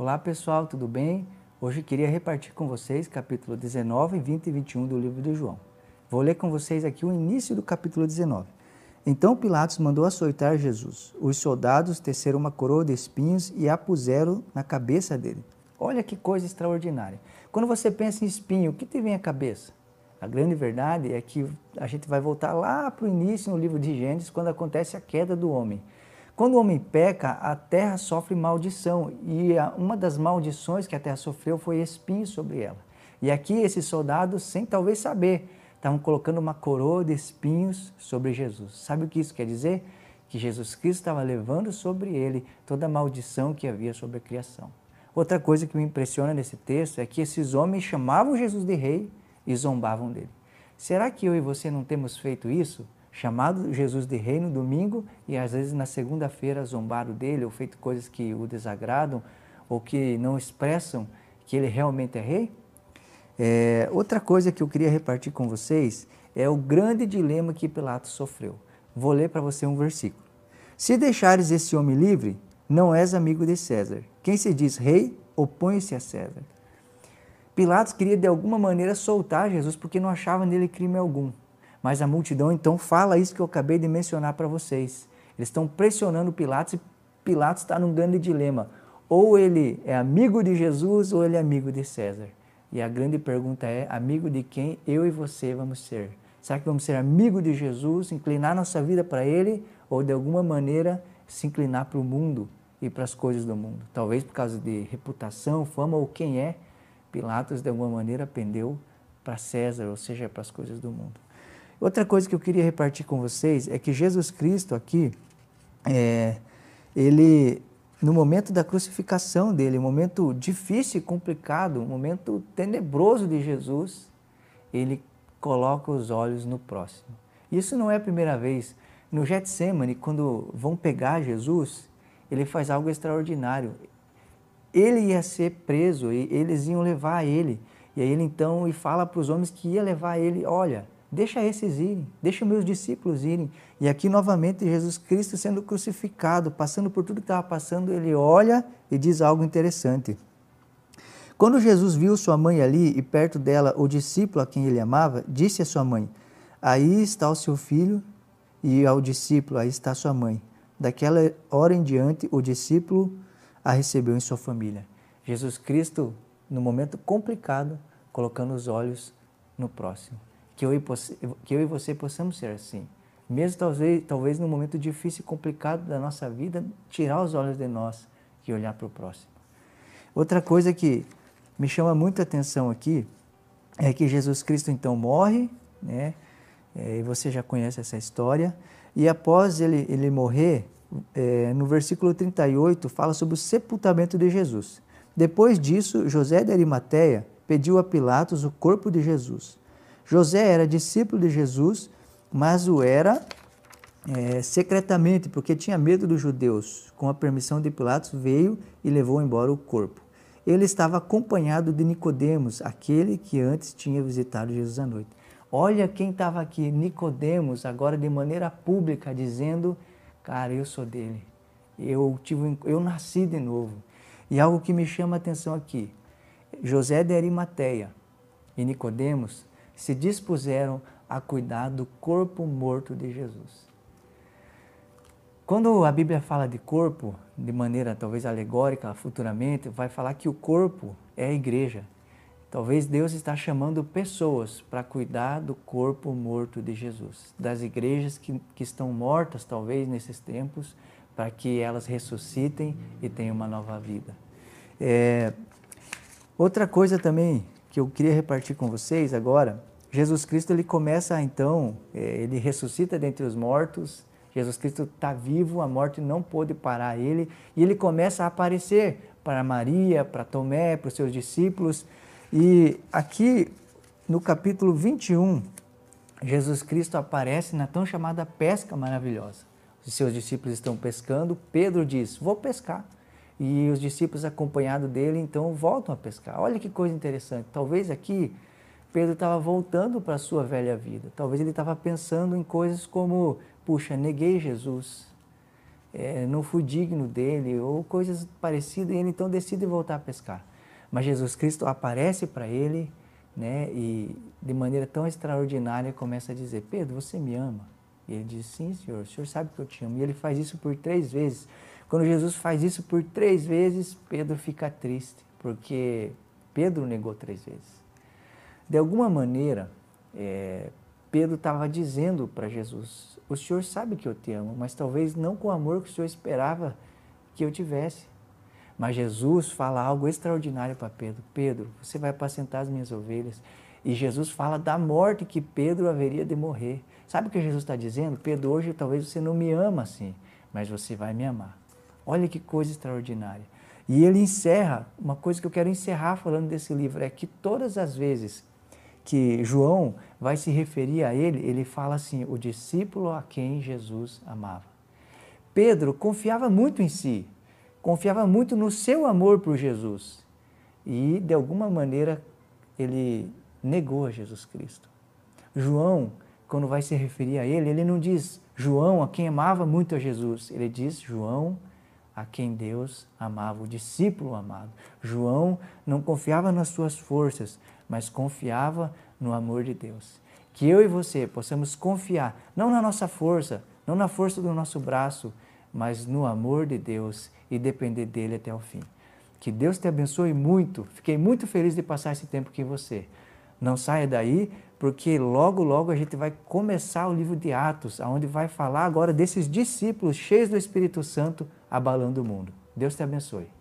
Olá pessoal, tudo bem? Hoje queria repartir com vocês capítulo 19, 20 e 21 do livro de João. Vou ler com vocês aqui o início do capítulo 19. Então Pilatos mandou açoitar Jesus. Os soldados teceram uma coroa de espinhos e a puseram na cabeça dele. Olha que coisa extraordinária. Quando você pensa em espinho, o que te vem à cabeça? A grande verdade é que a gente vai voltar lá para o início no livro de Gênesis, quando acontece a queda do homem. Quando o homem peca, a terra sofre maldição e uma das maldições que a terra sofreu foi espinho sobre ela. E aqui esses soldados, sem talvez saber, estavam colocando uma coroa de espinhos sobre Jesus. Sabe o que isso quer dizer? Que Jesus Cristo estava levando sobre ele toda a maldição que havia sobre a criação. Outra coisa que me impressiona nesse texto é que esses homens chamavam Jesus de rei e zombavam dele. Será que eu e você não temos feito isso? Chamado Jesus de rei no domingo e às vezes na segunda-feira zombaram dele ou feito coisas que o desagradam ou que não expressam que ele realmente é rei? É, outra coisa que eu queria repartir com vocês é o grande dilema que Pilatos sofreu. Vou ler para você um versículo. Se deixares esse homem livre, não és amigo de César. Quem se diz rei, opõe-se a César. Pilatos queria de alguma maneira soltar Jesus porque não achava nele crime algum. Mas a multidão então fala isso que eu acabei de mencionar para vocês. Eles estão pressionando Pilatos e Pilatos está num grande dilema. Ou ele é amigo de Jesus ou ele é amigo de César. E a grande pergunta é: amigo de quem eu e você vamos ser? Será que vamos ser amigo de Jesus, inclinar nossa vida para Ele, ou de alguma maneira se inclinar para o mundo e para as coisas do mundo? Talvez por causa de reputação, fama ou quem é, Pilatos de alguma maneira pendeu para César, ou seja, para as coisas do mundo. Outra coisa que eu queria repartir com vocês é que Jesus Cristo aqui, é, ele, no momento da crucificação dele, um momento difícil e complicado, um momento tenebroso de Jesus, ele coloca os olhos no próximo. Isso não é a primeira vez. No Getsemane, quando vão pegar Jesus, ele faz algo extraordinário. Ele ia ser preso, e eles iam levar ele. E aí ele então e fala para os homens que ia levar ele, olha, Deixa esses irem, deixa meus discípulos irem. E aqui novamente Jesus Cristo sendo crucificado, passando por tudo que estava passando, ele olha e diz algo interessante. Quando Jesus viu sua mãe ali e perto dela o discípulo a quem ele amava, disse a sua mãe: Aí está o seu filho, e ao discípulo, aí está sua mãe. Daquela hora em diante, o discípulo a recebeu em sua família. Jesus Cristo, no momento complicado, colocando os olhos no próximo que eu, e você, que eu e você possamos ser assim. Mesmo talvez, talvez no momento difícil e complicado da nossa vida, tirar os olhos de nós e olhar para o próximo. Outra coisa que me chama muita atenção aqui é que Jesus Cristo então morre, né? É, e você já conhece essa história. E após ele, ele morrer, é, no versículo 38, fala sobre o sepultamento de Jesus. Depois disso, José de Arimateia pediu a Pilatos o corpo de Jesus. José era discípulo de Jesus, mas o era é, secretamente, porque tinha medo dos judeus. Com a permissão de Pilatos, veio e levou embora o corpo. Ele estava acompanhado de Nicodemos, aquele que antes tinha visitado Jesus à noite. Olha quem estava aqui, Nicodemos, agora de maneira pública, dizendo: Cara, eu sou dele. Eu, tive, eu nasci de novo. E algo que me chama a atenção aqui: José de Arimateia e Nicodemos se dispuseram a cuidar do corpo morto de Jesus. Quando a Bíblia fala de corpo, de maneira talvez alegórica futuramente, vai falar que o corpo é a igreja. Talvez Deus está chamando pessoas para cuidar do corpo morto de Jesus, das igrejas que, que estão mortas, talvez, nesses tempos, para que elas ressuscitem e tenham uma nova vida. É, outra coisa também que eu queria repartir com vocês agora Jesus Cristo ele começa então, é, ele ressuscita dentre os mortos. Jesus Cristo está vivo, a morte não pôde parar ele e ele começa a aparecer para Maria, para Tomé, para os seus discípulos. E aqui no capítulo 21, Jesus Cristo aparece na tão chamada pesca maravilhosa. Os seus discípulos estão pescando, Pedro diz: Vou pescar. E os discípulos, acompanhados dele, então voltam a pescar. Olha que coisa interessante. Talvez aqui Pedro estava voltando para a sua velha vida. Talvez ele estava pensando em coisas como: puxa, neguei Jesus, é, não fui digno dele, ou coisas parecidas, e ele então decide voltar a pescar. Mas Jesus Cristo aparece para ele né, e de maneira tão extraordinária começa a dizer: Pedro, você me ama? E ele diz: Sim, senhor, o senhor sabe que eu te amo. E ele faz isso por três vezes. Quando Jesus faz isso por três vezes, Pedro fica triste, porque Pedro negou três vezes. De alguma maneira, é, Pedro estava dizendo para Jesus: O senhor sabe que eu te amo, mas talvez não com o amor que o senhor esperava que eu tivesse. Mas Jesus fala algo extraordinário para Pedro: Pedro, você vai apacentar as minhas ovelhas. E Jesus fala da morte que Pedro haveria de morrer. Sabe o que Jesus está dizendo? Pedro, hoje talvez você não me ama assim, mas você vai me amar. Olha que coisa extraordinária. E ele encerra, uma coisa que eu quero encerrar falando desse livro, é que todas as vezes que João vai se referir a ele, ele fala assim: o discípulo a quem Jesus amava. Pedro confiava muito em si, confiava muito no seu amor por Jesus e, de alguma maneira, ele negou a Jesus Cristo. João, quando vai se referir a ele, ele não diz João a quem amava muito a Jesus, ele diz João a quem Deus amava, o discípulo amado. João não confiava nas suas forças, mas confiava no amor de Deus. Que eu e você possamos confiar, não na nossa força, não na força do nosso braço, mas no amor de Deus e depender dele até o fim. Que Deus te abençoe muito. Fiquei muito feliz de passar esse tempo com você. Não saia daí, porque logo, logo a gente vai começar o livro de Atos, onde vai falar agora desses discípulos cheios do Espírito Santo abalando o mundo. Deus te abençoe.